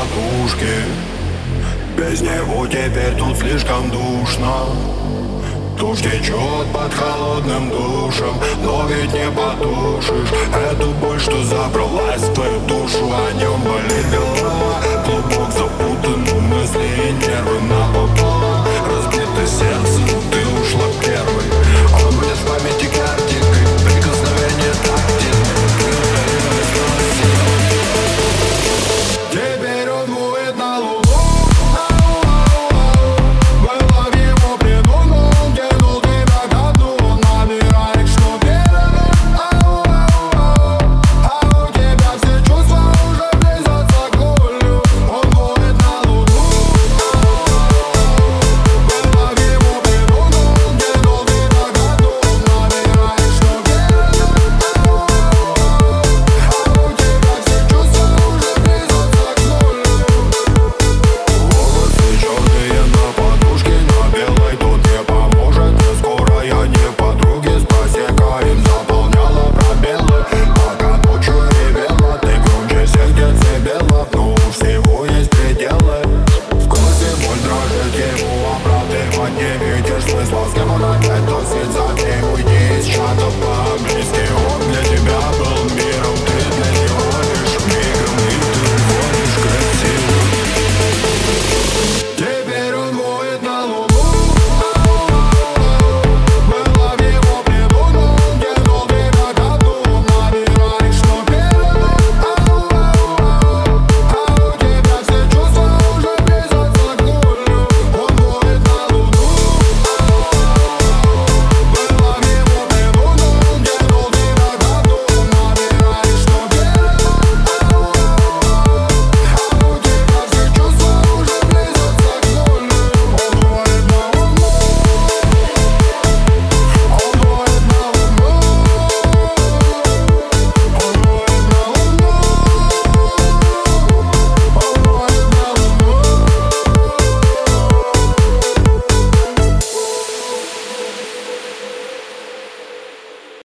подушке Без него теперь тут слишком душно. Тушь течет под холодным душем Но ведь не потушишь Эту боль, что забралась в твою душу. О нем болит Cause it's